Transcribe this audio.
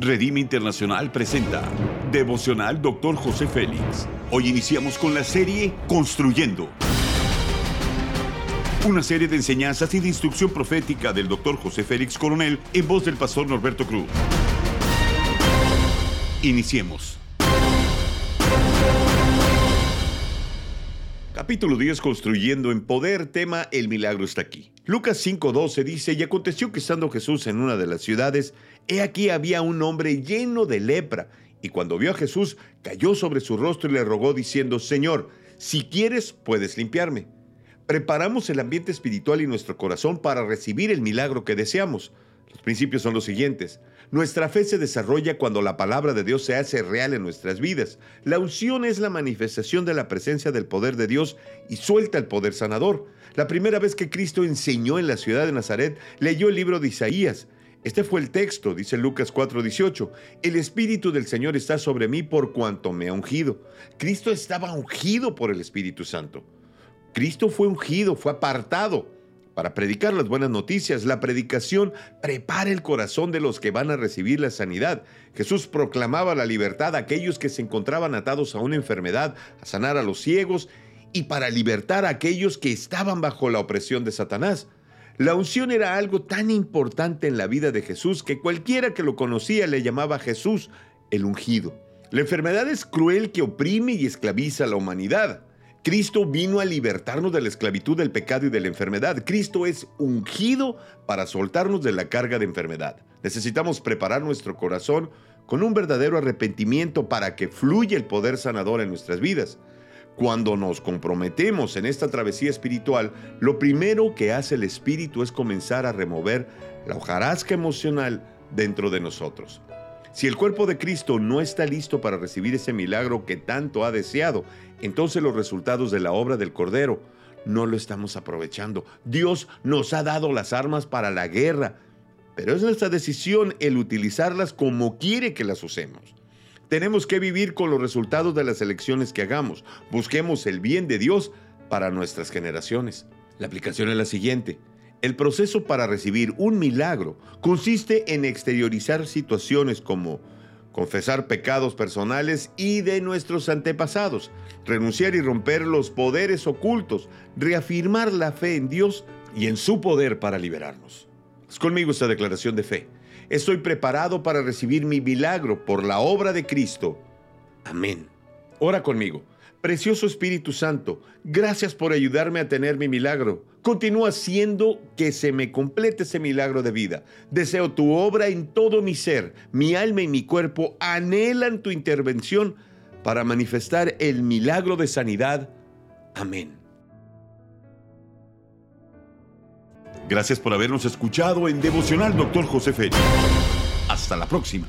Redime Internacional presenta Devocional Dr. José Félix. Hoy iniciamos con la serie Construyendo. Una serie de enseñanzas y de instrucción profética del Dr. José Félix Coronel en voz del pastor Norberto Cruz. Iniciemos. Capítulo 10 Construyendo en Poder, tema El milagro está aquí. Lucas 5:12 dice, y aconteció que estando Jesús en una de las ciudades, he aquí había un hombre lleno de lepra, y cuando vio a Jesús, cayó sobre su rostro y le rogó diciendo, Señor, si quieres, puedes limpiarme. Preparamos el ambiente espiritual y nuestro corazón para recibir el milagro que deseamos. Los principios son los siguientes. Nuestra fe se desarrolla cuando la palabra de Dios se hace real en nuestras vidas. La unción es la manifestación de la presencia del poder de Dios y suelta el poder sanador. La primera vez que Cristo enseñó en la ciudad de Nazaret, leyó el libro de Isaías. Este fue el texto, dice Lucas 4:18. El Espíritu del Señor está sobre mí por cuanto me ha ungido. Cristo estaba ungido por el Espíritu Santo. Cristo fue ungido, fue apartado para predicar las buenas noticias. La predicación prepara el corazón de los que van a recibir la sanidad. Jesús proclamaba la libertad a aquellos que se encontraban atados a una enfermedad, a sanar a los ciegos y para libertar a aquellos que estaban bajo la opresión de Satanás. La unción era algo tan importante en la vida de Jesús que cualquiera que lo conocía le llamaba Jesús el ungido. La enfermedad es cruel que oprime y esclaviza a la humanidad. Cristo vino a libertarnos de la esclavitud del pecado y de la enfermedad. Cristo es ungido para soltarnos de la carga de enfermedad. Necesitamos preparar nuestro corazón con un verdadero arrepentimiento para que fluya el poder sanador en nuestras vidas. Cuando nos comprometemos en esta travesía espiritual, lo primero que hace el Espíritu es comenzar a remover la hojarasca emocional dentro de nosotros. Si el cuerpo de Cristo no está listo para recibir ese milagro que tanto ha deseado, entonces los resultados de la obra del Cordero no lo estamos aprovechando. Dios nos ha dado las armas para la guerra, pero es nuestra decisión el utilizarlas como quiere que las usemos. Tenemos que vivir con los resultados de las elecciones que hagamos. Busquemos el bien de Dios para nuestras generaciones. La aplicación es la siguiente. El proceso para recibir un milagro consiste en exteriorizar situaciones como confesar pecados personales y de nuestros antepasados, renunciar y romper los poderes ocultos, reafirmar la fe en Dios y en su poder para liberarnos. Es conmigo esta declaración de fe. Estoy preparado para recibir mi milagro por la obra de Cristo. Amén. Ora conmigo. Precioso Espíritu Santo, gracias por ayudarme a tener mi milagro. Continúa haciendo que se me complete ese milagro de vida. Deseo tu obra en todo mi ser. Mi alma y mi cuerpo anhelan tu intervención para manifestar el milagro de sanidad. Amén. Gracias por habernos escuchado en Devocional Doctor José Félix. Hasta la próxima.